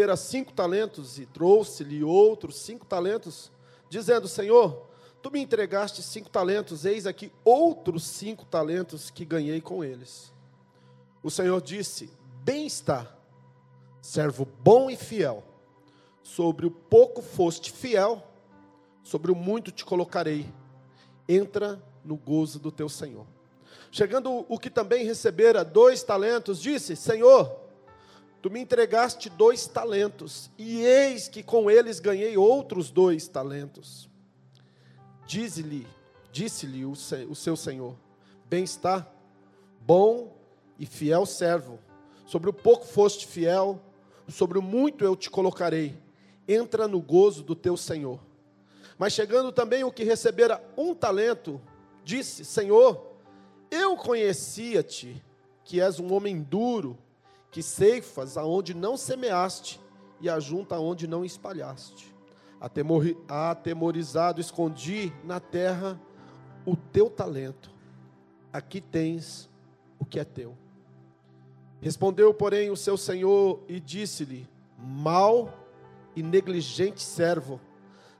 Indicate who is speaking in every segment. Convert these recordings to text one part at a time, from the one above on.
Speaker 1: recebera cinco talentos e trouxe-lhe outros cinco talentos, dizendo: Senhor, tu me entregaste cinco talentos, eis aqui outros cinco talentos que ganhei com eles. O Senhor disse: Bem está, servo bom e fiel. Sobre o pouco foste fiel, sobre o muito te colocarei. Entra no gozo do teu Senhor. Chegando o que também recebera dois talentos, disse: Senhor, tu me entregaste dois talentos, e eis que com eles ganhei outros dois talentos. Diz-lhe, disse-lhe o, o seu Senhor: Bem está, bom e fiel servo. Sobre o pouco foste fiel, sobre o muito eu te colocarei. Entra no gozo do teu Senhor. Mas chegando também o que recebera um talento, disse: Senhor, eu conhecia-te, que és um homem duro, que ceifas aonde não semeaste e ajunta aonde não espalhaste. Atemorizado, escondi na terra o teu talento. Aqui tens o que é teu. Respondeu, porém, o seu senhor e disse-lhe: Mal e negligente servo,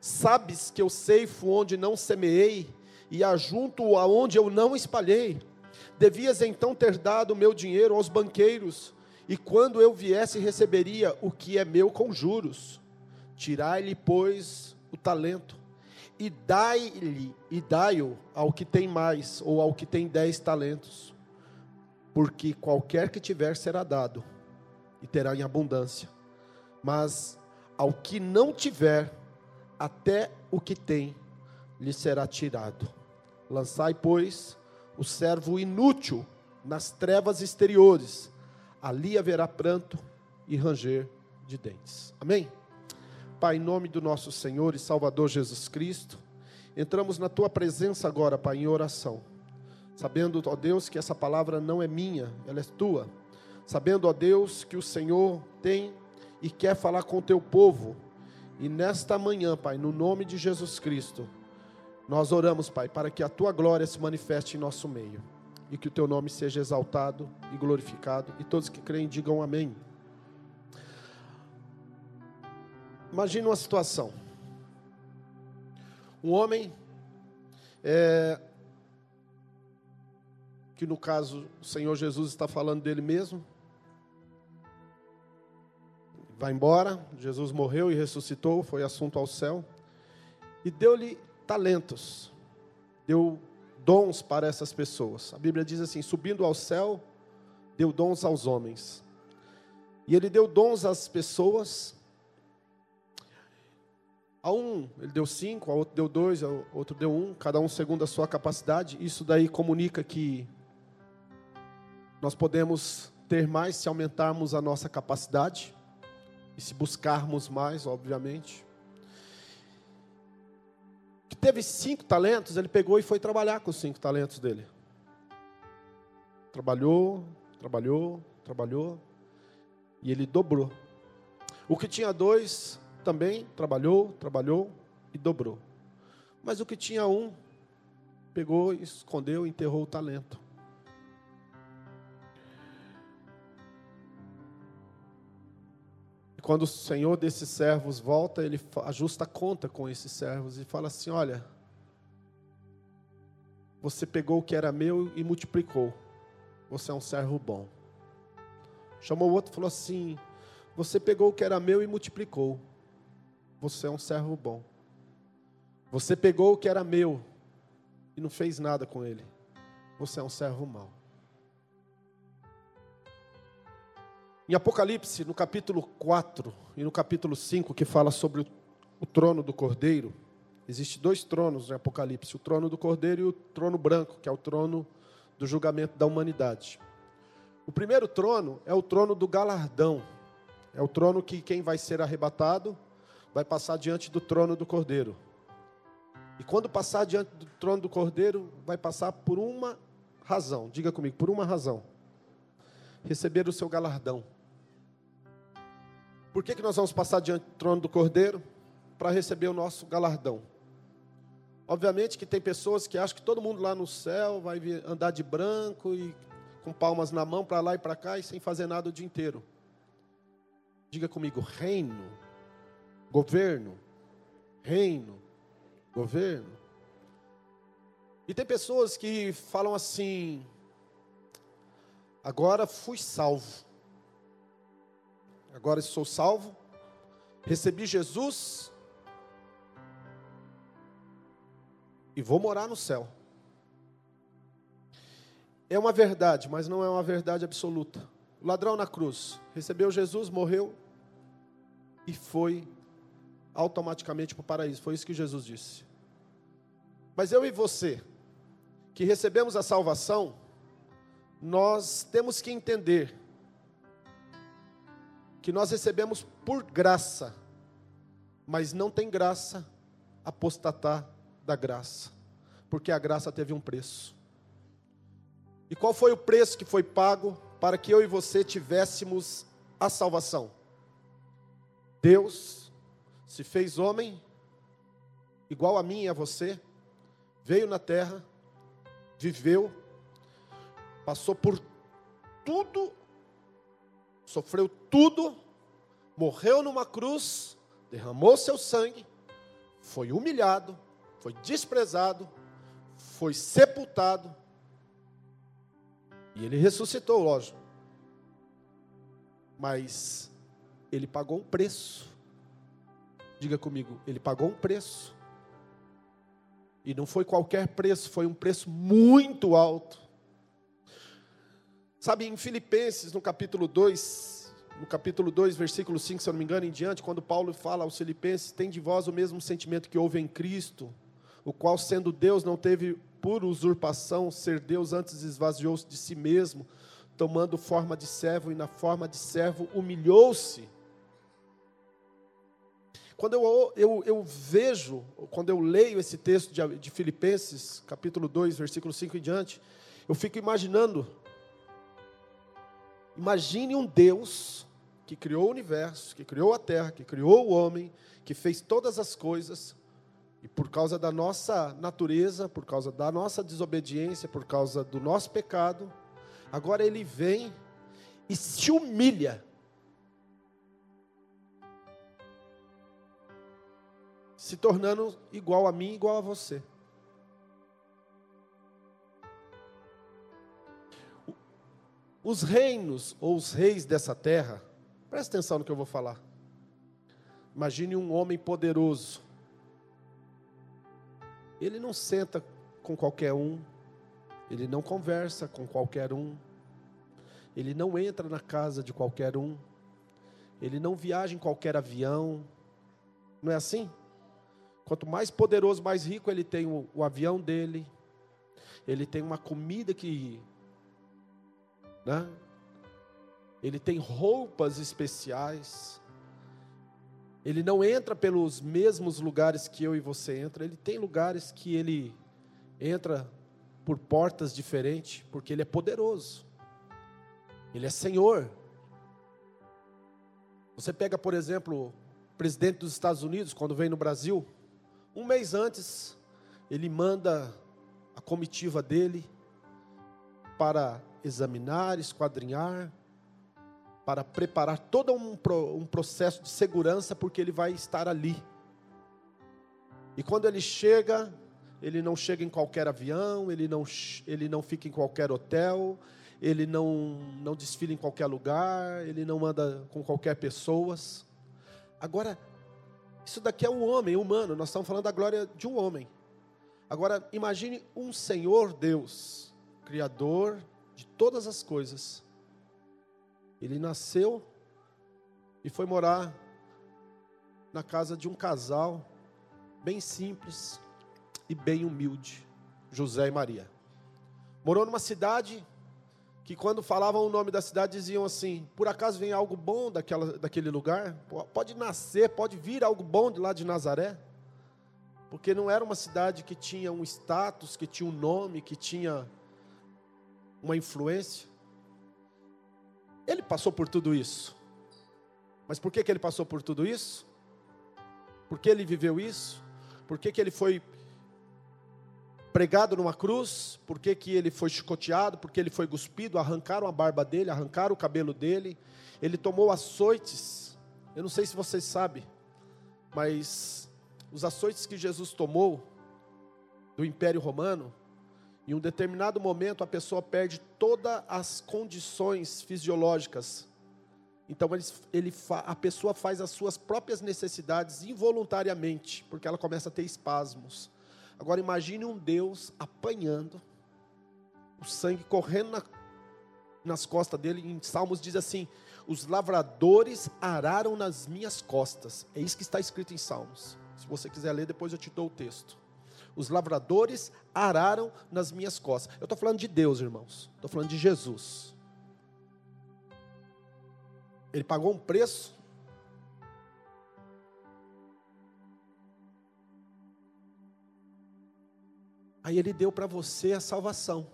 Speaker 1: sabes que eu ceifo onde não semeei e ajunto aonde eu não espalhei. Devias então ter dado o meu dinheiro aos banqueiros, e quando eu viesse receberia o que é meu com juros. Tirai-lhe, pois, o talento, e dai-lhe, e dai-o ao que tem mais, ou ao que tem dez talentos. Porque qualquer que tiver será dado, e terá em abundância. Mas ao que não tiver, até o que tem lhe será tirado. Lançai, pois, o servo inútil nas trevas exteriores, ali haverá pranto e ranger de dentes. Amém? Pai, em nome do nosso Senhor e Salvador Jesus Cristo, entramos na tua presença agora, Pai, em oração, sabendo, ó Deus, que essa palavra não é minha, ela é tua, sabendo, ó Deus, que o Senhor tem e quer falar com o teu povo, e nesta manhã, Pai, no nome de Jesus Cristo, nós oramos, Pai, para que a tua glória se manifeste em nosso meio e que o teu nome seja exaltado e glorificado. E todos que creem digam amém. Imagine uma situação. Um homem, é, que no caso o Senhor Jesus está falando dele mesmo, vai embora, Jesus morreu e ressuscitou, foi assunto ao céu, e deu-lhe talentos, deu dons para essas pessoas. A Bíblia diz assim: subindo ao céu, deu dons aos homens. E ele deu dons às pessoas. A um ele deu cinco, a outro deu dois, a outro deu um, cada um segundo a sua capacidade. Isso daí comunica que nós podemos ter mais se aumentarmos a nossa capacidade e se buscarmos mais, obviamente que teve cinco talentos, ele pegou e foi trabalhar com os cinco talentos dele. Trabalhou, trabalhou, trabalhou, e ele dobrou. O que tinha dois também trabalhou, trabalhou e dobrou. Mas o que tinha um, pegou, escondeu, enterrou o talento. E quando o Senhor desses servos volta, ele ajusta a conta com esses servos e fala assim: Olha, você pegou o que era meu e multiplicou. Você é um servo bom. Chamou o outro e falou assim: Você pegou o que era meu e multiplicou. Você é um servo bom. Você pegou o que era meu e não fez nada com ele. Você é um servo mau. Em Apocalipse, no capítulo 4 e no capítulo 5, que fala sobre o, trono do Cordeiro, Existem dois tronos em Apocalipse: o trono do Cordeiro e o trono branco, que é o trono do julgamento da humanidade. O primeiro trono é o trono do galardão, é o trono que quem vai ser arrebatado vai passar diante do trono do Cordeiro. E quando passar diante do trono do Cordeiro, vai passar por uma razão, diga comigo, por uma razão: receber o seu galardão. Por que, que nós vamos passar diante do trono do Cordeiro? Para receber o nosso galardão. Obviamente que tem pessoas que acham que todo mundo lá no céu vai andar de branco e com palmas na mão para lá e para cá e sem fazer nada o dia inteiro. Diga comigo: reino, governo, reino, governo. E tem pessoas que falam assim: agora fui salvo, agora sou salvo, recebi Jesus e vou morar no céu. É uma verdade, mas não é uma verdade absoluta. O ladrão na cruz recebeu Jesus, morreu e foi automaticamente para o paraíso. Foi isso que Jesus disse. Mas eu e você, que recebemos a salvação, nós temos que entender que nós recebemos por graça, mas não tem graça apostatar da graça, porque a graça teve um preço. E qual foi o preço que foi pago para que eu e você tivéssemos a salvação? Deus se fez homem, igual a mim e a você, veio na terra, viveu, passou por tudo, sofreu tudo, morreu numa cruz, derramou seu sangue, foi humilhado, foi desprezado, foi sepultado, e ele ressuscitou, lógico. Mas ele pagou um preço. Diga comigo, ele pagou um preço. E não foi qualquer preço, foi um preço muito alto. Sabe, em Filipenses, no capítulo 2, no capítulo 2, versículo 5, se eu não me engano, em diante, quando Paulo fala aos Filipenses: Tem de vós o mesmo sentimento que houve em Cristo, o qual, sendo Deus, não teve por usurpação ser Deus, antes esvaziou-se de si mesmo, tomando forma de servo, e na forma de servo humilhou-se. Quando eu, eu, eu, vejo, quando eu leio esse texto de, de Filipenses, capítulo 2, versículo 5 em diante, eu fico imaginando. Imagine um Deus que criou o universo, que criou a terra, que criou o homem, que fez todas as coisas, e por causa da nossa natureza, por causa da nossa desobediência, por causa do nosso pecado, agora ele vem e se humilha. Se tornando igual a mim, igual a você. Os reinos ou os reis dessa terra, presta atenção no que eu vou falar. Imagine um homem poderoso ele não senta com qualquer um, ele não conversa com qualquer um, ele não entra na casa de qualquer um, ele não viaja em qualquer avião, não é assim? Quanto mais poderoso, mais rico ele tem o, o avião dele, ele tem uma comida que. Né? Ele tem roupas especiais, ele não entra pelos mesmos lugares que eu e você entra, ele tem lugares que ele entra por portas diferentes, porque ele é poderoso. Ele é Senhor. Você pega, por exemplo, o presidente dos Estados Unidos, quando vem no Brasil, um mês antes, ele manda a comitiva dele para examinar, esquadrinhar, para preparar todo um, um processo de segurança, porque ele vai estar ali. E quando ele chega, ele não chega em qualquer avião, ele não, ele não fica em qualquer hotel, ele não, não desfila em qualquer lugar, ele não anda com qualquer pessoas. Agora, isso daqui é um homem humano, nós estamos falando da glória de um homem. Agora, imagine um Senhor Deus, Criador de todas as coisas, ele nasceu e foi morar na casa de um casal bem simples e bem humilde, José e Maria. Morou numa cidade que quando falavam o nome da cidade diziam assim: por acaso vem algo bom daquela, daquele lugar? Pode nascer, pode vir algo bom de lá de Nazaré? Porque não era uma cidade que tinha um status, que tinha um nome, que tinha uma influência. Ele passou por tudo isso. Mas por que, que ele passou por tudo isso? Por que ele viveu isso? Por que, que ele foi pregado numa cruz? Por que, que ele foi chicoteado? Por que ele foi cuspido? Arrancaram a barba dele, arrancaram o cabelo dele. Ele tomou açoites eu não sei se vocês sabem, mas os açoites que Jesus tomou do Império Romano, em um determinado momento a pessoa perde todas as condições fisiológicas. Então ele, ele, a pessoa faz as suas próprias necessidades involuntariamente, porque ela começa a ter espasmos. Agora imagine um Deus apanhando, o sangue correndo na, nas costas dele. Em Salmos diz assim: Os lavradores araram nas minhas costas. É isso que está escrito em Salmos. Se você quiser ler, depois eu te dou o texto. Os lavradores araram nas minhas costas. Eu estou falando de Deus, irmãos. Estou falando de Jesus. Ele pagou um preço. Aí ele deu para você a salvação,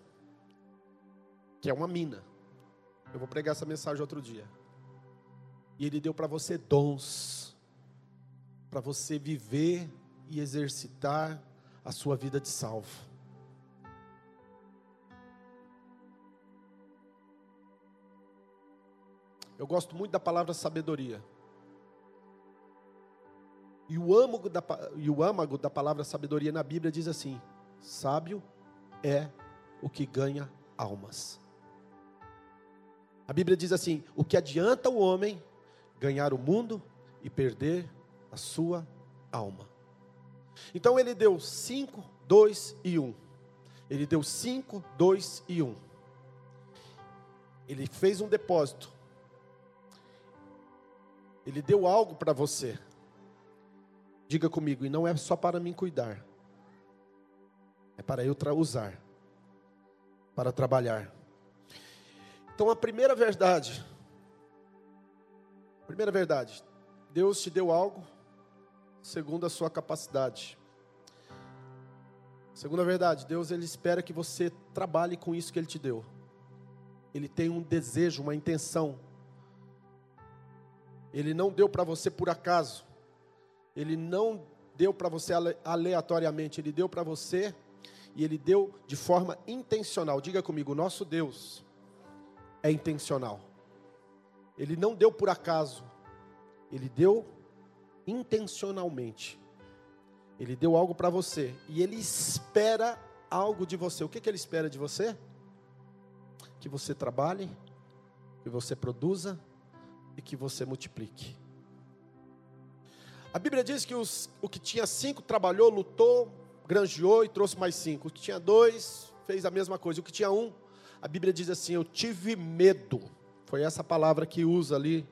Speaker 1: que é uma mina. Eu vou pregar essa mensagem outro dia. E ele deu para você dons, para você viver e exercitar a sua vida de salvo. Eu gosto muito da palavra sabedoria. E o âmago da, e o âmago da palavra sabedoria na Bíblia diz assim: sábio é o que ganha almas. A Bíblia diz assim: o que adianta o homem ganhar o mundo e perder a sua alma. Então ele deu 5, 2 e 1. Um. Ele deu 5, 2 e 1. Um. Ele fez um depósito. Ele deu algo para você. Diga comigo, e não é só para mim cuidar. É para eu usar. Para trabalhar. Então a primeira verdade. Primeira verdade. Deus te deu algo segundo a sua capacidade. Segunda verdade, Deus ele espera que você trabalhe com isso que ele te deu. Ele tem um desejo, uma intenção. Ele não deu para você por acaso. Ele não deu para você aleatoriamente, ele deu para você e ele deu de forma intencional. Diga comigo, nosso Deus é intencional. Ele não deu por acaso. Ele deu intencionalmente. Ele deu algo para você e ele espera algo de você. O que, que ele espera de você? Que você trabalhe, que você produza e que você multiplique. A Bíblia diz que os, o que tinha cinco trabalhou, lutou, granjeou e trouxe mais cinco. O que tinha dois fez a mesma coisa. O que tinha um, a Bíblia diz assim: Eu tive medo. Foi essa palavra que usa ali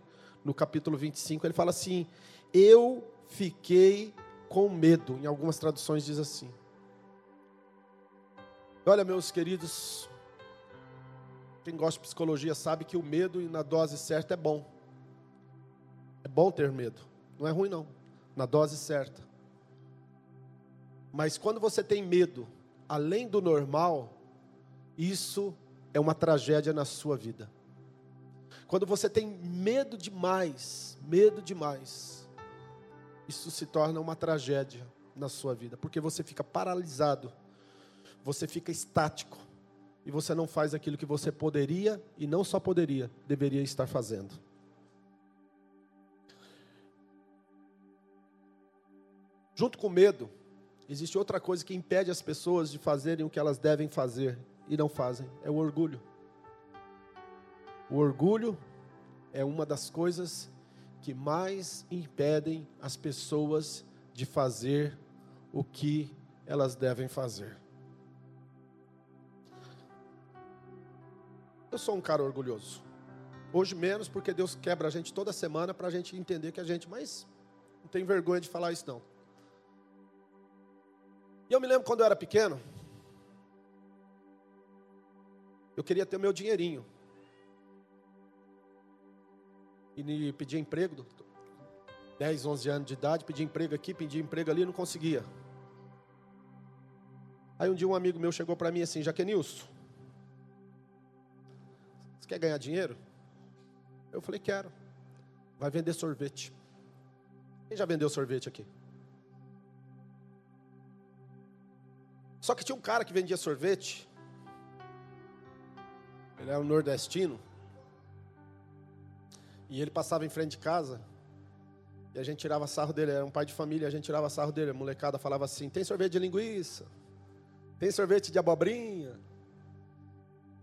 Speaker 1: no capítulo 25. Ele fala assim: eu fiquei com medo. Em algumas traduções diz assim. Olha, meus queridos, quem gosta de psicologia sabe que o medo na dose certa é bom. É bom ter medo. Não é ruim não. Na dose certa. Mas quando você tem medo além do normal, isso é uma tragédia na sua vida. Quando você tem medo demais, medo demais, isso se torna uma tragédia na sua vida, porque você fica paralisado, você fica estático, e você não faz aquilo que você poderia, e não só poderia, deveria estar fazendo. Junto com o medo, existe outra coisa que impede as pessoas de fazerem o que elas devem fazer e não fazem: é o orgulho. O orgulho é uma das coisas que mais impedem as pessoas de fazer o que elas devem fazer. Eu sou um cara orgulhoso. Hoje menos, porque Deus quebra a gente toda semana para a gente entender que a gente, mas não tem vergonha de falar isso não. E eu me lembro quando eu era pequeno, eu queria ter meu dinheirinho e pedia emprego, 10, 11 anos de idade, pedia emprego aqui, pedia emprego ali, não conseguia. Aí um dia um amigo meu chegou para mim assim, Jaquenilson, você quer ganhar dinheiro? Eu falei, quero. Vai vender sorvete. Quem já vendeu sorvete aqui? Só que tinha um cara que vendia sorvete. Ele era um nordestino. E ele passava em frente de casa E a gente tirava sarro dele, era um pai de família, a gente tirava sarro dele. A molecada falava assim: tem sorvete de linguiça, tem sorvete de abobrinha,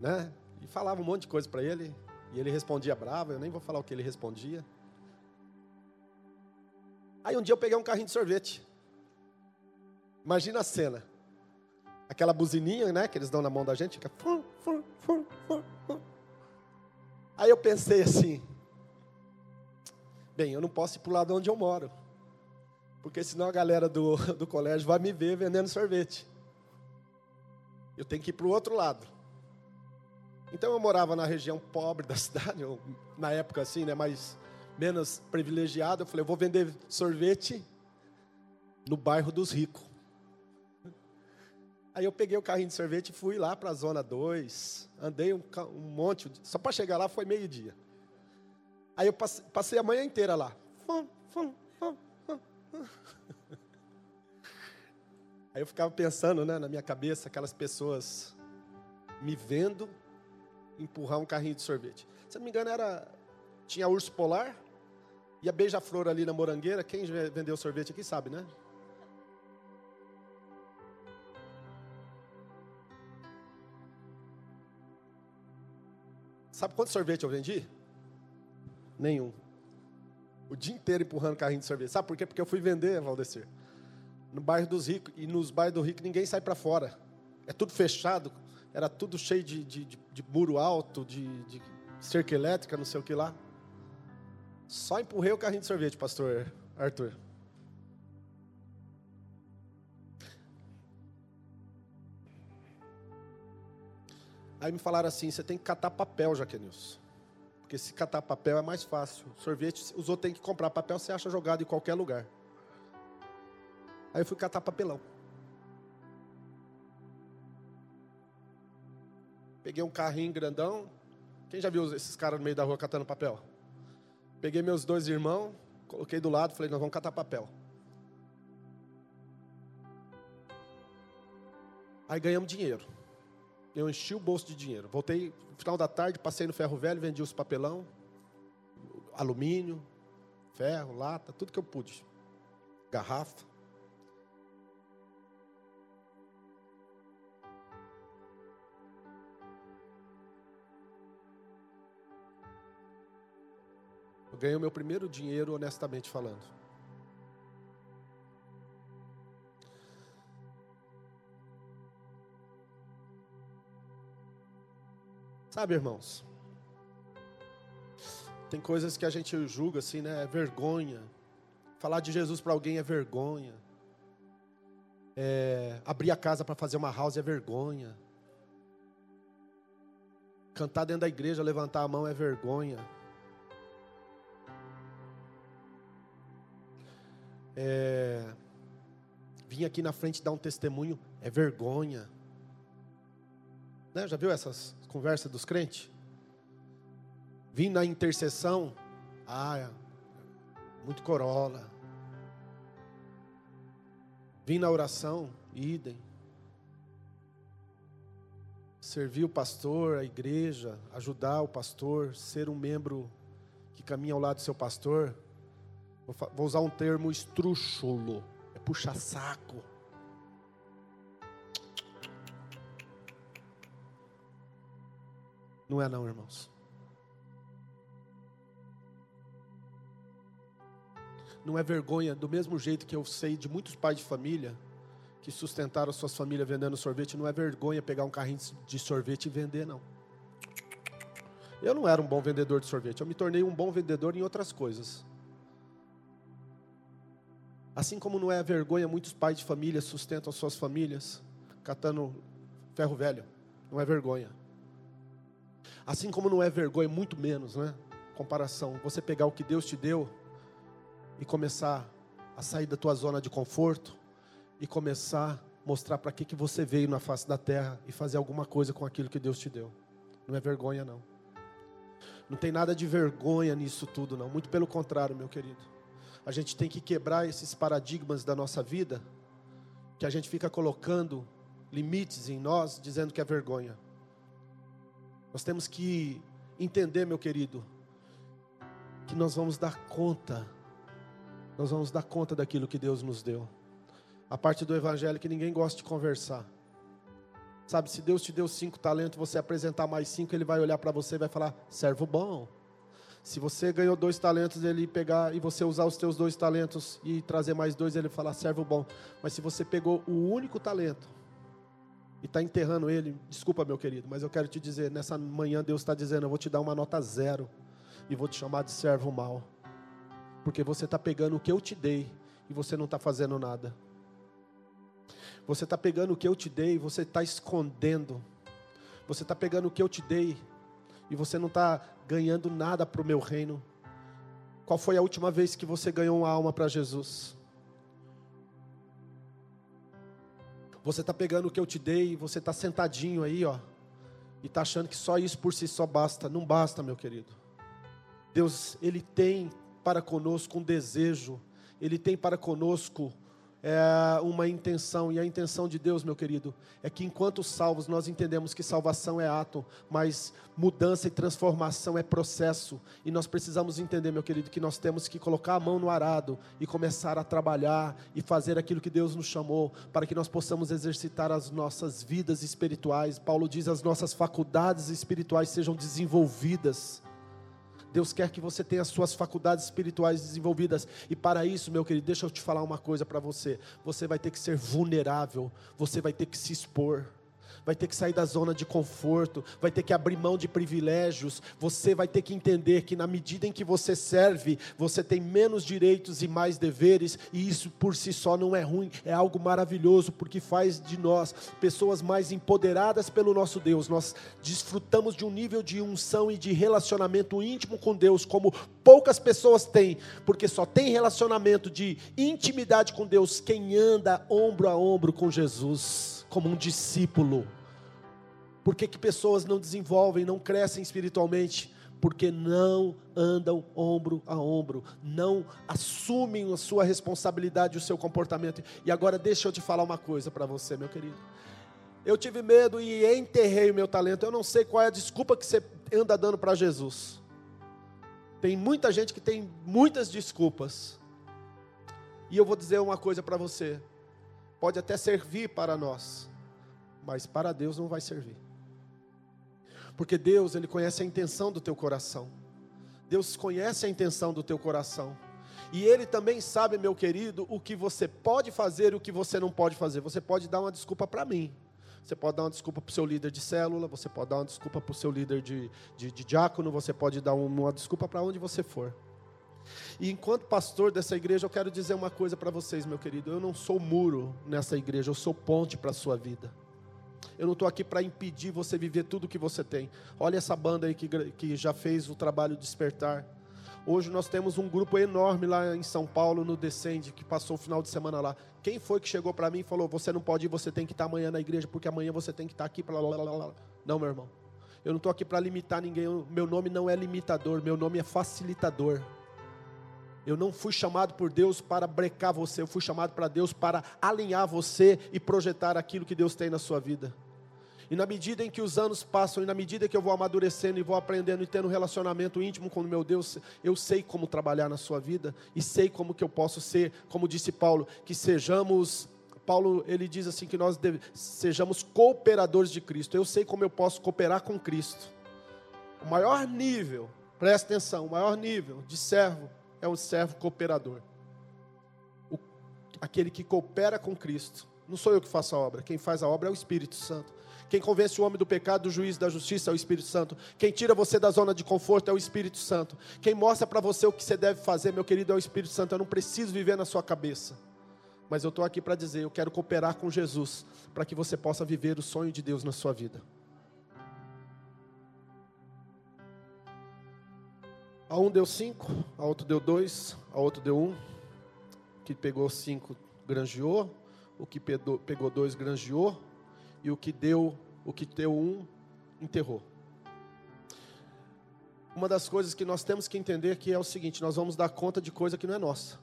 Speaker 1: né? E falava um monte de coisa para ele. E ele respondia bravo, eu nem vou falar o que ele respondia. Aí um dia eu peguei um carrinho de sorvete. Imagina a cena. Aquela buzininha, né, que eles dão na mão da gente, fica. Aí eu pensei assim: bem, eu não posso ir para o lado onde eu moro, porque senão a galera do, do colégio vai me ver vendendo sorvete. Eu tenho que ir para o outro lado. Então eu morava na região pobre da cidade, ou, na época assim, né, mais menos privilegiado. Eu falei, eu vou vender sorvete no bairro dos ricos. Aí eu peguei o carrinho de sorvete e fui lá para a zona 2. Andei um, um monte, só para chegar lá foi meio-dia. Aí eu passei, a manhã inteira lá. Aí eu ficava pensando né, na minha cabeça, aquelas pessoas me vendo empurrar um carrinho de sorvete. Se não me engano, era. Tinha urso polar e a beija-flor ali na morangueira. Quem vendeu sorvete aqui sabe, né? Sabe quanto sorvete eu vendi? Nenhum. O dia inteiro empurrando carrinho de sorvete. Sabe por quê? Porque eu fui vender, Valdecir. No bairro dos ricos. E nos bairros do rico ninguém sai para fora. É tudo fechado era tudo cheio de, de, de, de muro alto, de, de cerca elétrica, não sei o que lá. Só empurrei o carrinho de sorvete, pastor Arthur. Aí me falaram assim: você tem que catar papel, Jaquenilson. Porque se catar papel é mais fácil. Sorvete, os outros têm que comprar papel, você acha jogado em qualquer lugar. Aí eu fui catar papelão. Peguei um carrinho grandão. Quem já viu esses caras no meio da rua catando papel? Peguei meus dois irmãos, coloquei do lado, falei, nós vamos catar papel. Aí ganhamos dinheiro. Eu enchi o bolso de dinheiro. Voltei no final da tarde, passei no ferro velho, vendi os papelão, alumínio, ferro, lata, tudo que eu pude. Garrafa. ganhei o meu primeiro dinheiro honestamente falando. Sabe, irmãos? Tem coisas que a gente julga assim, né? É vergonha. Falar de Jesus para alguém é vergonha. É, abrir a casa para fazer uma house é vergonha. Cantar dentro da igreja, levantar a mão é vergonha. é, vir aqui na frente dar um testemunho é vergonha. Né? Já viu essas conversas dos crentes? Vim na intercessão, ah, muito corola. Vim na oração, idem. Servir o pastor, a igreja, ajudar o pastor, ser um membro que caminha ao lado do seu pastor, Vou usar um termo estrúxulo. É puxar saco. Não é não, irmãos. Não é vergonha, do mesmo jeito que eu sei de muitos pais de família que sustentaram suas famílias vendendo sorvete, não é vergonha pegar um carrinho de sorvete e vender, não. Eu não era um bom vendedor de sorvete, eu me tornei um bom vendedor em outras coisas. Assim como não é vergonha, muitos pais de família sustentam suas famílias catando ferro velho. Não é vergonha. Assim como não é vergonha, muito menos, né? Comparação. Você pegar o que Deus te deu e começar a sair da tua zona de conforto e começar a mostrar para que, que você veio na face da terra e fazer alguma coisa com aquilo que Deus te deu. Não é vergonha, não. Não tem nada de vergonha nisso tudo, não. Muito pelo contrário, meu querido. A gente tem que quebrar esses paradigmas da nossa vida, que a gente fica colocando limites em nós, dizendo que é vergonha. Nós temos que entender, meu querido, que nós vamos dar conta nós vamos dar conta daquilo que Deus nos deu. A parte do evangelho que ninguém gosta de conversar. Sabe, se Deus te deu cinco talentos, você apresentar mais cinco, Ele vai olhar para você e vai falar: servo bom. Se você ganhou dois talentos, ele pegar e você usar os teus dois talentos e trazer mais dois, ele falar servo bom. Mas se você pegou o único talento e está enterrando ele, desculpa meu querido, mas eu quero te dizer, nessa manhã Deus está dizendo, eu vou te dar uma nota zero e vou te chamar de servo mal, porque você está pegando o que eu te dei e você não está fazendo nada. Você está pegando o que eu te dei, você está escondendo. Você está pegando o que eu te dei e você não está ganhando nada para o meu reino. Qual foi a última vez que você ganhou uma alma para Jesus? Você está pegando o que eu te dei, você está sentadinho aí, ó, e está achando que só isso por si só basta. Não basta, meu querido. Deus, Ele tem para conosco um desejo, Ele tem para conosco é uma intenção, e a intenção de Deus, meu querido, é que enquanto salvos nós entendemos que salvação é ato, mas mudança e transformação é processo, e nós precisamos entender, meu querido, que nós temos que colocar a mão no arado e começar a trabalhar e fazer aquilo que Deus nos chamou, para que nós possamos exercitar as nossas vidas espirituais. Paulo diz: as nossas faculdades espirituais sejam desenvolvidas. Deus quer que você tenha as suas faculdades espirituais desenvolvidas. E para isso, meu querido, deixa eu te falar uma coisa para você. Você vai ter que ser vulnerável, você vai ter que se expor vai ter que sair da zona de conforto, vai ter que abrir mão de privilégios, você vai ter que entender que na medida em que você serve, você tem menos direitos e mais deveres, e isso por si só não é ruim, é algo maravilhoso, porque faz de nós pessoas mais empoderadas pelo nosso Deus. Nós desfrutamos de um nível de unção e de relacionamento íntimo com Deus, como poucas pessoas têm, porque só tem relacionamento de intimidade com Deus quem anda ombro a ombro com Jesus como um discípulo. Por que, que pessoas não desenvolvem, não crescem espiritualmente? Porque não andam ombro a ombro, não assumem a sua responsabilidade, o seu comportamento. E agora deixa eu te falar uma coisa para você, meu querido. Eu tive medo e enterrei o meu talento. Eu não sei qual é a desculpa que você anda dando para Jesus. Tem muita gente que tem muitas desculpas. E eu vou dizer uma coisa para você pode até servir para nós, mas para Deus não vai servir. Porque Deus, Ele conhece a intenção do teu coração. Deus conhece a intenção do teu coração. E Ele também sabe, meu querido, o que você pode fazer e o que você não pode fazer. Você pode dar uma desculpa para mim. Você pode dar uma desculpa para o seu líder de célula, você pode dar uma desculpa para o seu líder de, de, de diácono, você pode dar uma desculpa para onde você for. E enquanto pastor dessa igreja, eu quero dizer uma coisa para vocês, meu querido. Eu não sou muro nessa igreja, eu sou ponte para a sua vida. Eu não estou aqui para impedir você viver tudo que você tem. Olha essa banda aí que, que já fez o trabalho despertar. Hoje nós temos um grupo enorme lá em São Paulo, no Descende, que passou o final de semana lá. Quem foi que chegou para mim e falou: Você não pode ir, você tem que estar amanhã na igreja, porque amanhã você tem que estar aqui. Pra lá, lá, lá. Não, meu irmão. Eu não estou aqui para limitar ninguém. Meu nome não é limitador, meu nome é facilitador. Eu não fui chamado por Deus para brecar você, eu fui chamado para Deus para alinhar você e projetar aquilo que Deus tem na sua vida. E na medida em que os anos passam, e na medida que eu vou amadurecendo e vou aprendendo e tendo um relacionamento íntimo com o meu Deus, eu sei como trabalhar na sua vida e sei como que eu posso ser, como disse Paulo, que sejamos Paulo ele diz assim que nós deve, sejamos cooperadores de Cristo. Eu sei como eu posso cooperar com Cristo. O maior nível, presta atenção, o maior nível de servo é um servo cooperador. O, aquele que coopera com Cristo. Não sou eu que faço a obra, quem faz a obra é o Espírito Santo. Quem convence o homem do pecado, do juízo, da justiça é o Espírito Santo. Quem tira você da zona de conforto é o Espírito Santo. Quem mostra para você o que você deve fazer, meu querido, é o Espírito Santo. Eu não preciso viver na sua cabeça. Mas eu estou aqui para dizer, eu quero cooperar com Jesus, para que você possa viver o sonho de Deus na sua vida. A um deu cinco, a outro deu dois, a outro deu um. Que pegou cinco granjeou, o que pegou dois granjeou, e o que deu, o que deu um, enterrou. Uma das coisas que nós temos que entender aqui é o seguinte: nós vamos dar conta de coisa que não é nossa.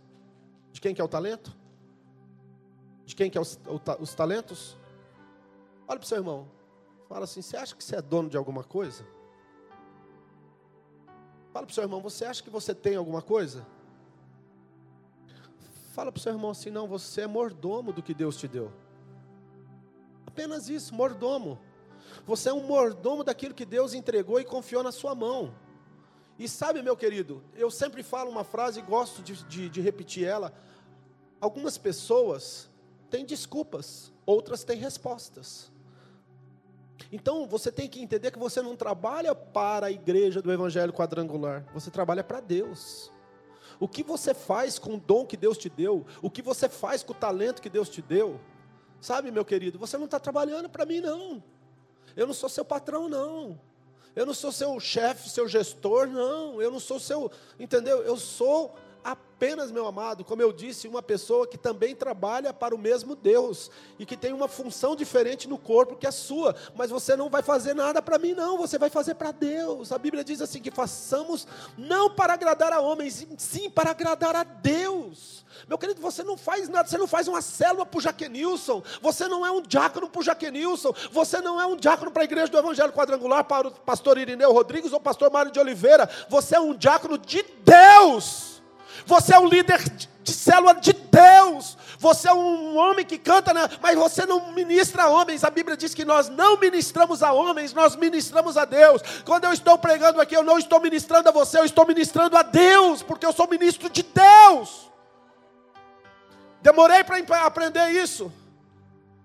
Speaker 1: De quem que é o talento? De quem que é os, os talentos? Olha para o seu irmão. Fala assim: você acha que você é dono de alguma coisa? Fala para o seu irmão, você acha que você tem alguma coisa? fala para o seu irmão assim: não, você é mordomo do que Deus te deu. Apenas isso, mordomo. Você é um mordomo daquilo que Deus entregou e confiou na sua mão. E sabe, meu querido, eu sempre falo uma frase e gosto de, de, de repetir ela. Algumas pessoas têm desculpas, outras têm respostas. Então você tem que entender que você não trabalha para a igreja do Evangelho quadrangular, você trabalha para Deus. O que você faz com o dom que Deus te deu, o que você faz com o talento que Deus te deu, sabe, meu querido, você não está trabalhando para mim, não. Eu não sou seu patrão, não. Eu não sou seu chefe, seu gestor, não. Eu não sou seu, entendeu? Eu sou apenas, meu amado, como eu disse, uma pessoa que também trabalha para o mesmo Deus e que tem uma função diferente no corpo que a sua, mas você não vai fazer nada para mim, não, você vai fazer para Deus. A Bíblia diz assim: que façamos não para agradar a homens, sim para agradar a Deus. Meu querido, você não faz nada, você não faz uma célula para o Jaquenilson, você não é um diácono para o Jaquenilson, você não é um diácono para a igreja do Evangelho Quadrangular, para o pastor Irineu Rodrigues ou pastor Mário de Oliveira, você é um diácono de Deus. Você é um líder de célula de Deus. Você é um homem que canta, né? mas você não ministra a homens. A Bíblia diz que nós não ministramos a homens, nós ministramos a Deus. Quando eu estou pregando aqui, eu não estou ministrando a você, eu estou ministrando a Deus, porque eu sou ministro de Deus. Demorei para aprender isso.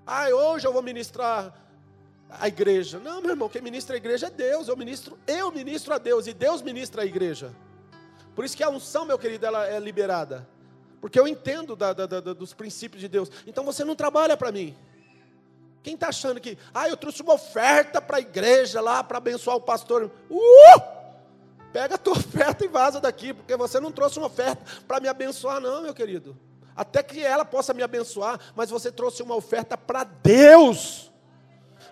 Speaker 1: Ah, hoje eu vou ministrar a igreja. Não, meu irmão, quem ministra a igreja é Deus. Eu ministro, eu ministro a Deus e Deus ministra a igreja. Por isso que a unção, meu querido, ela é liberada. Porque eu entendo da, da, da, dos princípios de Deus. Então você não trabalha para mim. Quem está achando que, ah, eu trouxe uma oferta para a igreja lá para abençoar o pastor. Uh! Pega a tua oferta e vaza daqui, porque você não trouxe uma oferta para me abençoar, não, meu querido. Até que ela possa me abençoar, mas você trouxe uma oferta para Deus.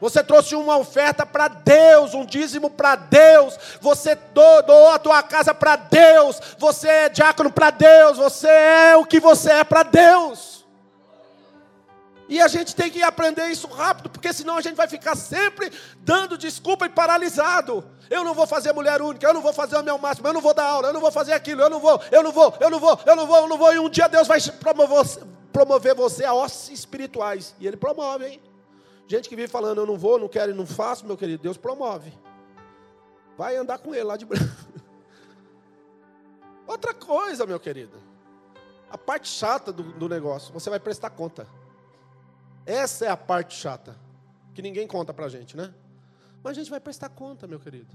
Speaker 1: Você trouxe uma oferta para Deus, um dízimo para Deus. Você doou a tua casa para Deus. Você é diácono para Deus. Você é o que você é para Deus. E a gente tem que aprender isso rápido, porque senão a gente vai ficar sempre dando desculpa e paralisado. Eu não vou fazer mulher única, eu não vou fazer o meu máximo, eu não vou dar aula, eu não vou fazer aquilo, eu não vou, eu não vou, eu não vou, eu não vou, eu não vou. E um dia Deus vai promover, você a ossos espirituais. E Ele promove, hein? Gente que vive falando, eu não vou, não quero e não faço, meu querido, Deus promove. Vai andar com ele lá de branco. Outra coisa, meu querido. A parte chata do, do negócio, você vai prestar conta. Essa é a parte chata. Que ninguém conta pra gente, né? Mas a gente vai prestar conta, meu querido.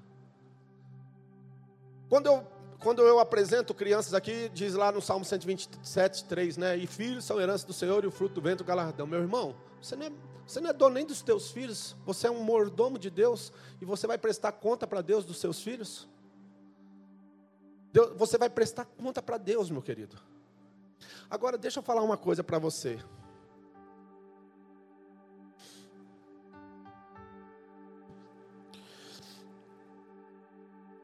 Speaker 1: Quando eu, quando eu apresento crianças aqui, diz lá no Salmo 127, 3, né? E filhos são herança do Senhor e o fruto do vento, galardão. Meu irmão, você não é você não é dono nem dos teus filhos, você é um mordomo de Deus e você vai prestar conta para Deus dos seus filhos? Deus, você vai prestar conta para Deus, meu querido. Agora, deixa eu falar uma coisa para você.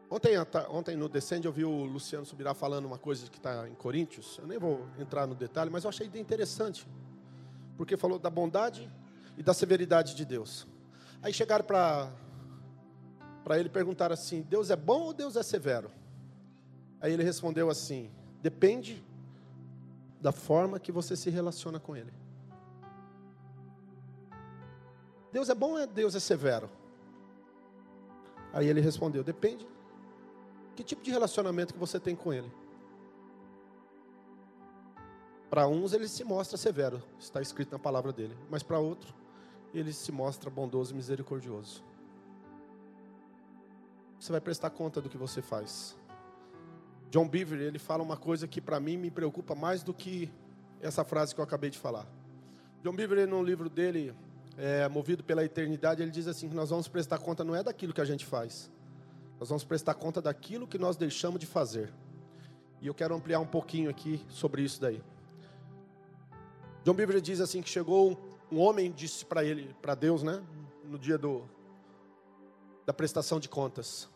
Speaker 1: Ontem, ontem no Descende eu vi o Luciano Subirá falando uma coisa que está em Coríntios. Eu nem vou entrar no detalhe, mas eu achei interessante. Porque falou da bondade e da severidade de Deus. Aí chegaram para ele perguntar assim: Deus é bom ou Deus é severo? Aí ele respondeu assim: depende da forma que você se relaciona com ele. Deus é bom ou Deus é severo? Aí ele respondeu: depende. Que tipo de relacionamento que você tem com ele? Para uns ele se mostra severo, está escrito na palavra dele, mas para outro ele se mostra bondoso e misericordioso. Você vai prestar conta do que você faz. John Beaver, ele fala uma coisa que para mim me preocupa mais do que essa frase que eu acabei de falar. John Beaver, no livro dele, é, Movido pela Eternidade, ele diz assim: que nós vamos prestar conta não é daquilo que a gente faz, nós vamos prestar conta daquilo que nós deixamos de fazer. E eu quero ampliar um pouquinho aqui sobre isso daí. John Beaver diz assim que chegou um homem disse para ele, para Deus, né? No dia do, da prestação de contas.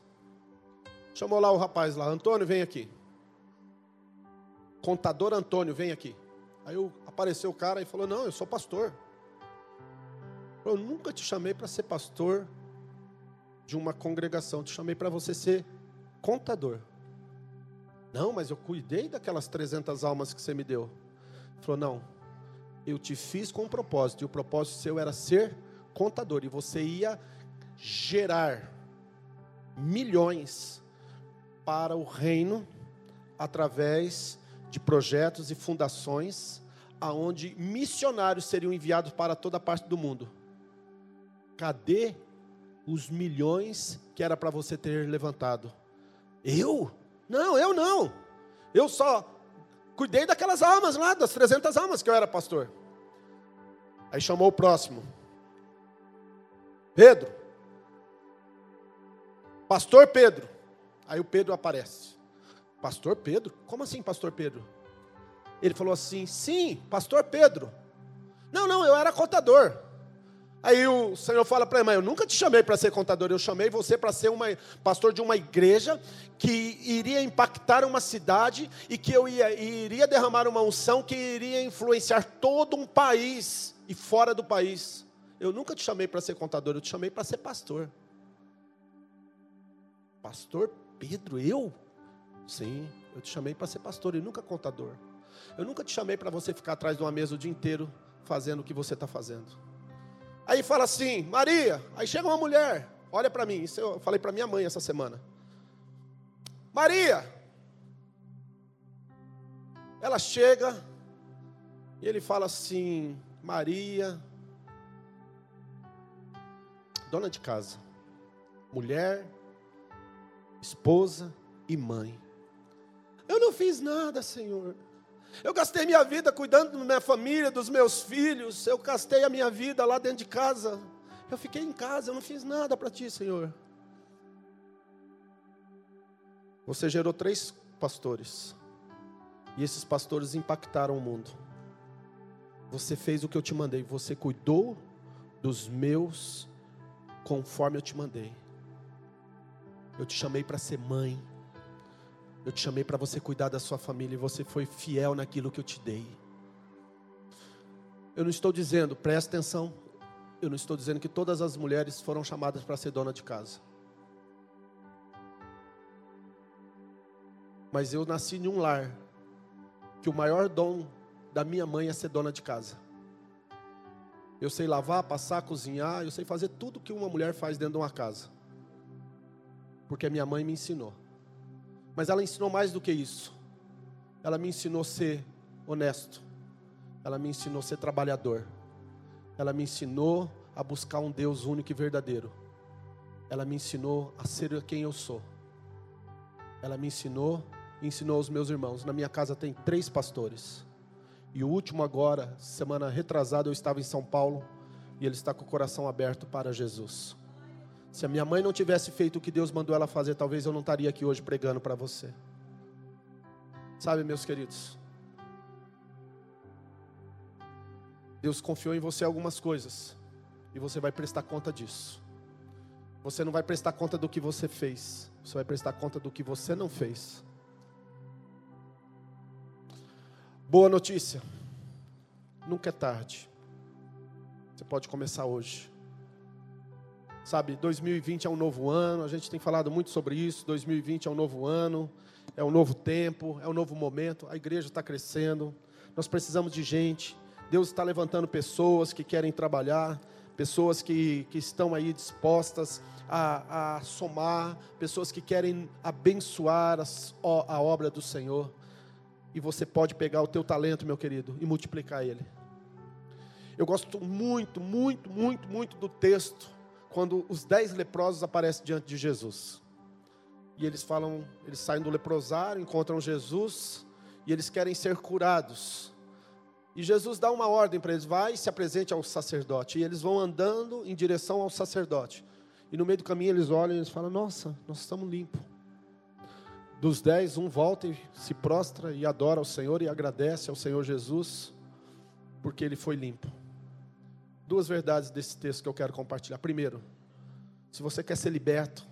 Speaker 1: Chamou lá o rapaz lá, Antônio, vem aqui. Contador Antônio, vem aqui. Aí apareceu o cara e falou: Não, eu sou pastor. Eu nunca te chamei para ser pastor de uma congregação, te chamei para você ser contador. Não, mas eu cuidei daquelas 300 almas que você me deu. falou: Não, eu te fiz com um propósito, e o propósito seu era ser contador, e você ia gerar milhões para o reino através de projetos e fundações aonde missionários seriam enviados para toda parte do mundo. Cadê os milhões que era para você ter levantado? Eu? Não, eu não. Eu só cuidei daquelas almas lá, das 300 almas que eu era pastor. Aí chamou o próximo. Pedro. Pastor Pedro. Aí o Pedro aparece. Pastor Pedro? Como assim, Pastor Pedro? Ele falou assim: Sim, Pastor Pedro. Não, não, eu era contador. Aí o Senhor fala para ele: Eu nunca te chamei para ser contador, eu chamei você para ser uma, pastor de uma igreja que iria impactar uma cidade e que eu ia, iria derramar uma unção que iria influenciar todo um país e fora do país. Eu nunca te chamei para ser contador, eu te chamei para ser pastor. Pastor Pedro, eu? Sim, eu te chamei para ser pastor e nunca contador. Eu nunca te chamei para você ficar atrás de uma mesa o dia inteiro fazendo o que você está fazendo. Aí fala assim, Maria. Aí chega uma mulher, olha para mim. Isso eu falei para minha mãe essa semana. Maria. Ela chega e ele fala assim: Maria, dona de casa, mulher, esposa e mãe. Eu não fiz nada, Senhor. Eu gastei minha vida cuidando da minha família, dos meus filhos. Eu gastei a minha vida lá dentro de casa. Eu fiquei em casa, eu não fiz nada para ti, Senhor. Você gerou três pastores. E esses pastores impactaram o mundo. Você fez o que eu te mandei. Você cuidou dos meus conforme eu te mandei. Eu te chamei para ser mãe. Eu te chamei para você cuidar da sua família e você foi fiel naquilo que eu te dei. Eu não estou dizendo, presta atenção, eu não estou dizendo que todas as mulheres foram chamadas para ser dona de casa. Mas eu nasci em um lar que o maior dom da minha mãe é ser dona de casa. Eu sei lavar, passar, cozinhar, eu sei fazer tudo que uma mulher faz dentro de uma casa. Porque a minha mãe me ensinou. Mas ela ensinou mais do que isso. Ela me ensinou a ser honesto. Ela me ensinou a ser trabalhador. Ela me ensinou a buscar um Deus único e verdadeiro. Ela me ensinou a ser quem eu sou. Ela me ensinou e ensinou aos meus irmãos. Na minha casa tem três pastores. E o último agora, semana retrasada, eu estava em São Paulo e ele está com o coração aberto para Jesus. Se a minha mãe não tivesse feito o que Deus mandou ela fazer, talvez eu não estaria aqui hoje pregando para você. Sabe, meus queridos? Deus confiou em você algumas coisas e você vai prestar conta disso. Você não vai prestar conta do que você fez, você vai prestar conta do que você não fez. Boa notícia. Nunca é tarde. Você pode começar hoje. Sabe, 2020 é um novo ano, a gente tem falado muito sobre isso. 2020 é um novo ano, é um novo tempo, é um novo momento. A igreja está crescendo, nós precisamos de gente. Deus está levantando pessoas que querem trabalhar, pessoas que, que estão aí dispostas a, a somar, pessoas que querem abençoar as, a obra do Senhor. E você pode pegar o teu talento, meu querido, e multiplicar ele. Eu gosto muito, muito, muito, muito do texto quando os dez leprosos aparecem diante de Jesus. E eles falam, eles saem do leprosário, encontram Jesus e eles querem ser curados. E Jesus dá uma ordem para eles: vai e se apresente ao sacerdote. E eles vão andando em direção ao sacerdote. E no meio do caminho eles olham e eles falam: Nossa, nós estamos limpos. Dos dez, um volta e se prostra e adora ao Senhor e agradece ao Senhor Jesus, porque ele foi limpo duas verdades desse texto que eu quero compartilhar. Primeiro, se você quer ser liberto,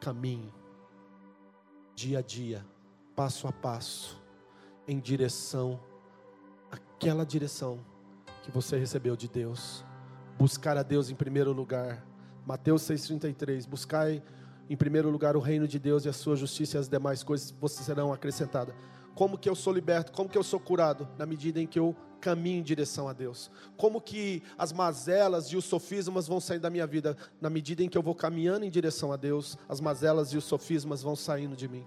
Speaker 1: caminhe dia a dia, passo a passo, em direção àquela direção que você recebeu de Deus. Buscar a Deus em primeiro lugar. Mateus 6,33. Buscai em primeiro lugar o reino de Deus e a sua justiça e as demais coisas você serão acrescentadas. Como que eu sou liberto? Como que eu sou curado? Na medida em que eu caminho em direção a Deus. Como que as mazelas e os sofismas vão sair da minha vida? Na medida em que eu vou caminhando em direção a Deus, as mazelas e os sofismas vão saindo de mim.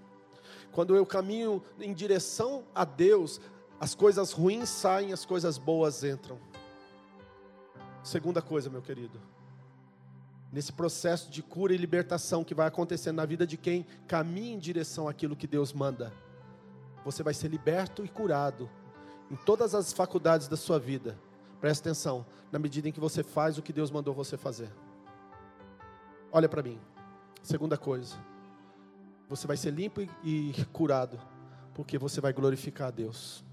Speaker 1: Quando eu caminho em direção a Deus, as coisas ruins saem, as coisas boas entram. Segunda coisa, meu querido, nesse processo de cura e libertação que vai acontecendo na vida de quem caminha em direção àquilo que Deus manda, você vai ser liberto e curado em todas as faculdades da sua vida. Presta atenção, na medida em que você faz o que Deus mandou você fazer. Olha para mim. Segunda coisa, você vai ser limpo e curado, porque você vai glorificar a Deus.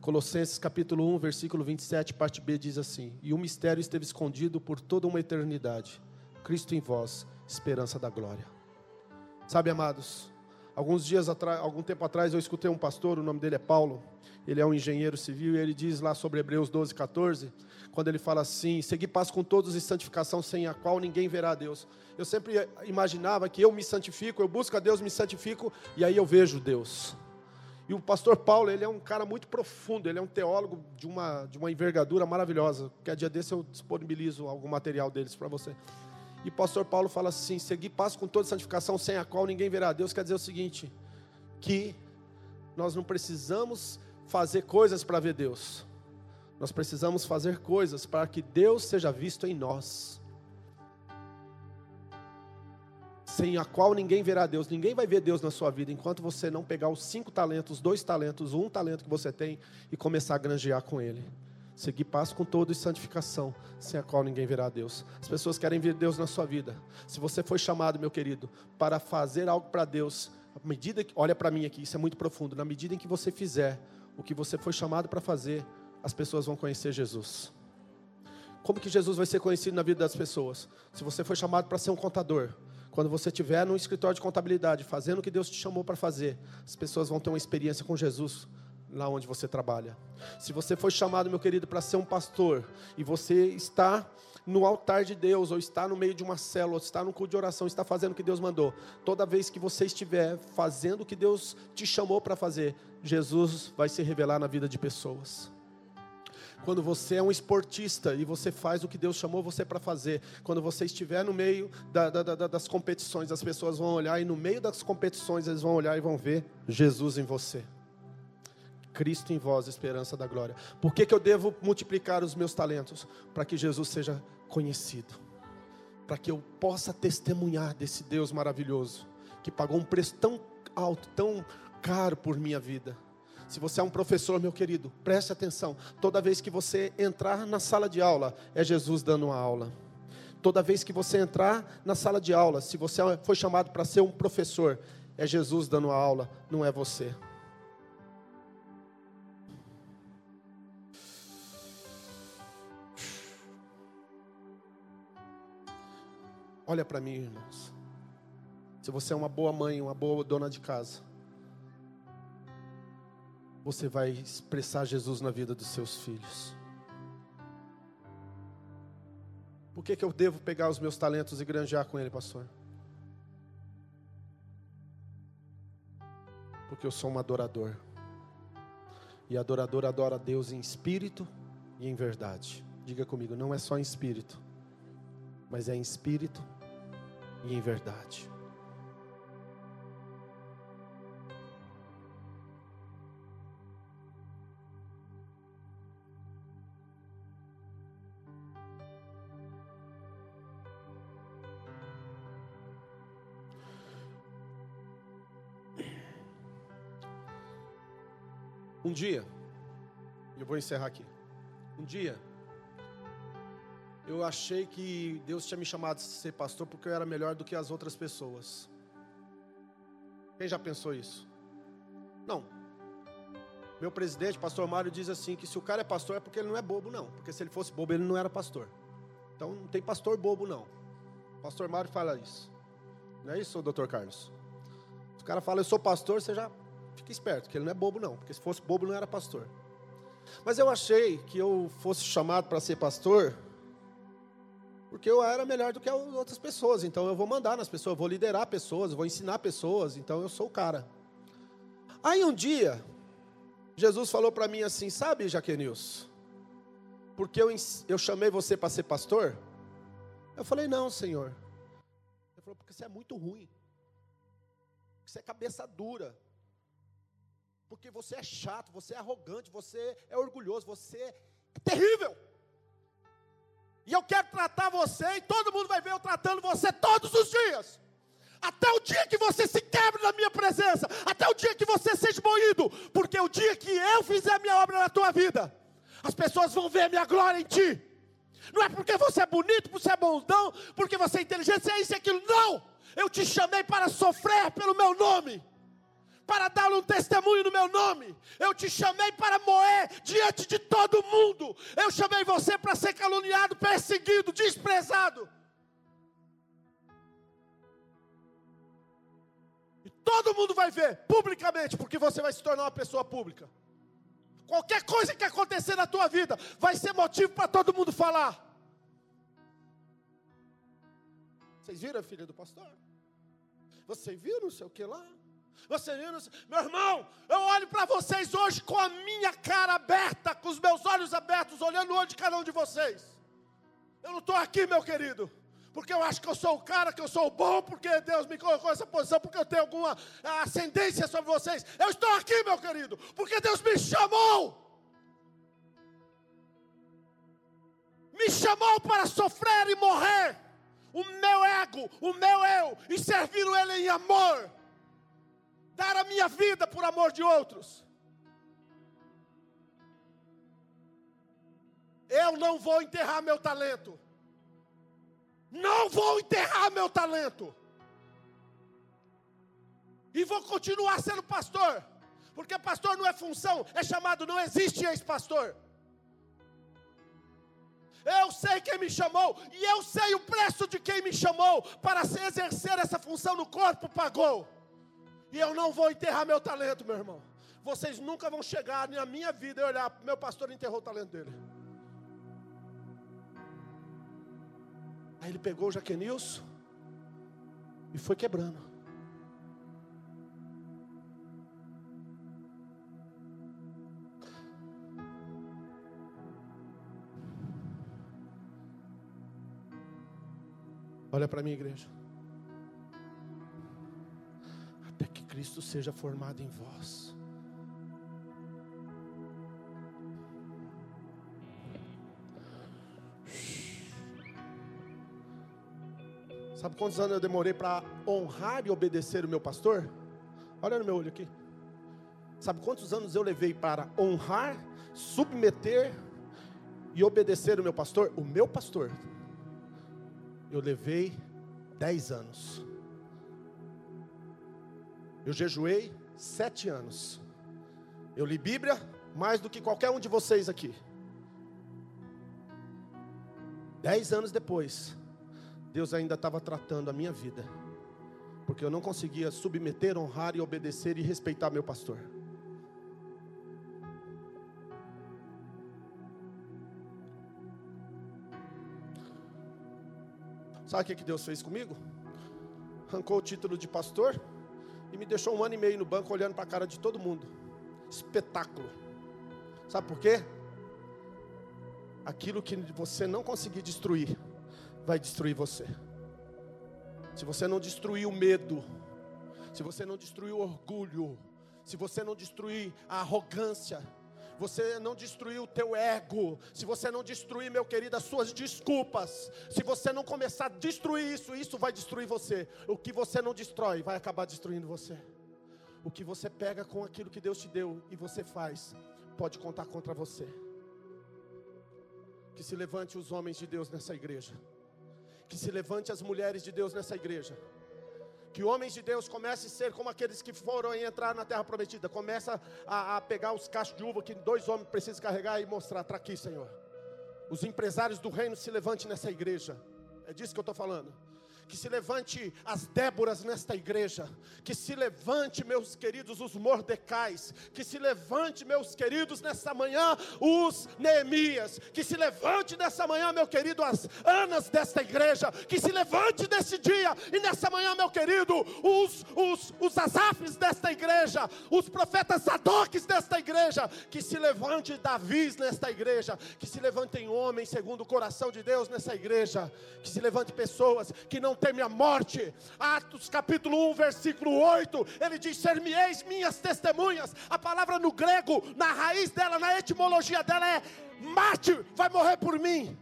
Speaker 1: Colossenses capítulo 1, versículo 27, parte B diz assim: E o mistério esteve escondido por toda uma eternidade, Cristo em vós, esperança da glória. Sabe, amados, alguns dias atrás, algum tempo atrás eu escutei um pastor, o nome dele é Paulo, ele é um engenheiro civil e ele diz lá sobre Hebreus 12, 14, quando ele fala assim: Segui paz com todos e santificação, sem a qual ninguém verá a Deus. Eu sempre imaginava que eu me santifico, eu busco a Deus, me santifico e aí eu vejo Deus. E o pastor Paulo, ele é um cara muito profundo, ele é um teólogo de uma, de uma envergadura maravilhosa. Que a dia desse eu disponibilizo algum material deles para você. E pastor Paulo fala assim: seguir passo com toda santificação, sem a qual ninguém verá Deus. Quer dizer o seguinte: que nós não precisamos fazer coisas para ver Deus, nós precisamos fazer coisas para que Deus seja visto em nós. sem a qual ninguém verá Deus. Ninguém vai ver Deus na sua vida enquanto você não pegar os cinco talentos, dois talentos, um talento que você tem e começar a granjear com ele. Seguir passo com todo e santificação, sem a qual ninguém verá Deus. As pessoas querem ver Deus na sua vida. Se você foi chamado, meu querido, para fazer algo para Deus, à medida que, olha para mim aqui, isso é muito profundo. Na medida em que você fizer o que você foi chamado para fazer, as pessoas vão conhecer Jesus. Como que Jesus vai ser conhecido na vida das pessoas? Se você foi chamado para ser um contador, quando você estiver no escritório de contabilidade, fazendo o que Deus te chamou para fazer, as pessoas vão ter uma experiência com Jesus lá onde você trabalha. Se você foi chamado, meu querido, para ser um pastor e você está no altar de Deus, ou está no meio de uma célula, ou está no culto de oração, está fazendo o que Deus mandou. Toda vez que você estiver fazendo o que Deus te chamou para fazer, Jesus vai se revelar na vida de pessoas. Quando você é um esportista e você faz o que Deus chamou você para fazer, quando você estiver no meio da, da, da, das competições, as pessoas vão olhar e no meio das competições eles vão olhar e vão ver Jesus em você. Cristo em vós, esperança da glória. Por que, que eu devo multiplicar os meus talentos? Para que Jesus seja conhecido, para que eu possa testemunhar desse Deus maravilhoso, que pagou um preço tão alto, tão caro por minha vida se você é um professor, meu querido, preste atenção. Toda vez que você entrar na sala de aula, é Jesus dando uma aula. Toda vez que você entrar na sala de aula, se você foi chamado para ser um professor, é Jesus dando a aula, não é você. Olha para mim, irmãos. Se você é uma boa mãe, uma boa dona de casa, você vai expressar Jesus na vida dos seus filhos. Por que, que eu devo pegar os meus talentos e granjear com ele, pastor? Porque eu sou um adorador. E adorador adora a Deus em espírito e em verdade. Diga comigo, não é só em espírito, mas é em espírito e em verdade. Um dia, eu vou encerrar aqui. Um dia, eu achei que Deus tinha me chamado a ser pastor porque eu era melhor do que as outras pessoas. Quem já pensou isso? Não. Meu presidente, pastor Mário, diz assim: que se o cara é pastor é porque ele não é bobo, não. Porque se ele fosse bobo, ele não era pastor. Então não tem pastor bobo, não. Pastor Mário fala isso. Não é isso, doutor Carlos? Se o cara fala, eu sou pastor, você já Fique esperto, que ele não é bobo, não. Porque se fosse bobo, não era pastor. Mas eu achei que eu fosse chamado para ser pastor, porque eu era melhor do que as outras pessoas. Então eu vou mandar nas pessoas, vou liderar pessoas, vou ensinar pessoas. Então eu sou o cara. Aí um dia, Jesus falou para mim assim: Sabe, Jaquenilson, porque eu, eu chamei você para ser pastor? Eu falei: Não, Senhor. Ele falou: Porque você é muito ruim. Porque você é cabeça dura. Porque você é chato, você é arrogante, você é orgulhoso, você é terrível. E eu quero tratar você, e todo mundo vai ver eu tratando você todos os dias. Até o dia que você se quebre na minha presença, até o dia que você seja moído, porque o dia que eu fizer a minha obra na tua vida, as pessoas vão ver a minha glória em ti. Não é porque você é bonito, porque você é bondão, porque você é inteligente, é isso e aquilo. Não! Eu te chamei para sofrer pelo meu nome para dar um testemunho no meu nome. Eu te chamei para moer diante de todo mundo. Eu chamei você para ser caluniado, perseguido, desprezado. E todo mundo vai ver publicamente, porque você vai se tornar uma pessoa pública. Qualquer coisa que acontecer na tua vida vai ser motivo para todo mundo falar. Vocês viram a filha do pastor? Você viu não sei o que lá? Você? Meu irmão, eu olho para vocês hoje com a minha cara aberta, com os meus olhos abertos, olhando o olho de cada um de vocês. Eu não estou aqui, meu querido, porque eu acho que eu sou o cara, que eu sou o bom, porque Deus me colocou nessa posição, porque eu tenho alguma ascendência sobre vocês. Eu estou aqui, meu querido, porque Deus me chamou. Me chamou para sofrer e morrer. O meu ego, o meu eu, e servir Ele em amor dar a minha vida por amor de outros. Eu não vou enterrar meu talento. Não vou enterrar meu talento. E vou continuar sendo pastor. Porque pastor não é função, é chamado, não existe ex-pastor. Eu sei quem me chamou, e eu sei o preço de quem me chamou para exercer essa função no corpo, pagou. E eu não vou enterrar meu talento, meu irmão. Vocês nunca vão chegar na minha vida e olhar, meu pastor enterrou o talento dele. Aí ele pegou o Jaquenilson e foi quebrando. Olha para mim, igreja. Cristo seja formado em vós. Sabe quantos anos eu demorei para honrar e obedecer o meu pastor? Olha no meu olho aqui. Sabe quantos anos eu levei para honrar, submeter e obedecer o meu pastor? O meu pastor. Eu levei dez anos. Eu jejuei sete anos. Eu li Bíblia mais do que qualquer um de vocês aqui. Dez anos depois, Deus ainda estava tratando a minha vida, porque eu não conseguia submeter, honrar e obedecer e respeitar meu pastor. Sabe o que Deus fez comigo? Arrancou o título de pastor e me deixou um ano e meio no banco olhando para a cara de todo mundo. Espetáculo. Sabe por quê? Aquilo que você não conseguir destruir, vai destruir você. Se você não destruir o medo, se você não destruir o orgulho, se você não destruir a arrogância, você não destruir o teu ego, se você não destruir, meu querido, as suas desculpas, se você não começar a destruir isso, isso vai destruir você. O que você não destrói vai acabar destruindo você. O que você pega com aquilo que Deus te deu e você faz, pode contar contra você. Que se levante os homens de Deus nessa igreja. Que se levante as mulheres de Deus nessa igreja que homens de Deus comecem a ser como aqueles que foram entrar na terra prometida. Começa a, a pegar os cachos de uva que dois homens precisam carregar e mostrar. Está aqui, Senhor. Os empresários do reino se levantem nessa igreja. É disso que eu estou falando. Que se levante as Déboras nesta igreja, que se levante, meus queridos, os Mordecais, que se levante, meus queridos, nessa manhã, os Neemias, que se levante nessa manhã, meu querido, as Anas desta igreja, que se levante nesse dia e nessa manhã, meu querido, os, os, os Asafes desta igreja, os profetas Sadoques desta igreja, que se levante Davis nesta igreja, que se levantem homens segundo o coração de Deus nessa igreja, que se levante pessoas que não temem a morte. Atos capítulo 1, versículo 8, ele diz: Ser-me-eis minhas testemunhas. A palavra no grego, na raiz dela, na etimologia dela é mate, vai morrer por mim.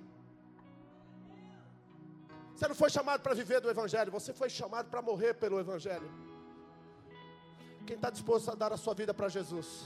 Speaker 1: Você não foi chamado para viver do Evangelho, você foi chamado para morrer pelo Evangelho. Quem está disposto a dar a sua vida para Jesus?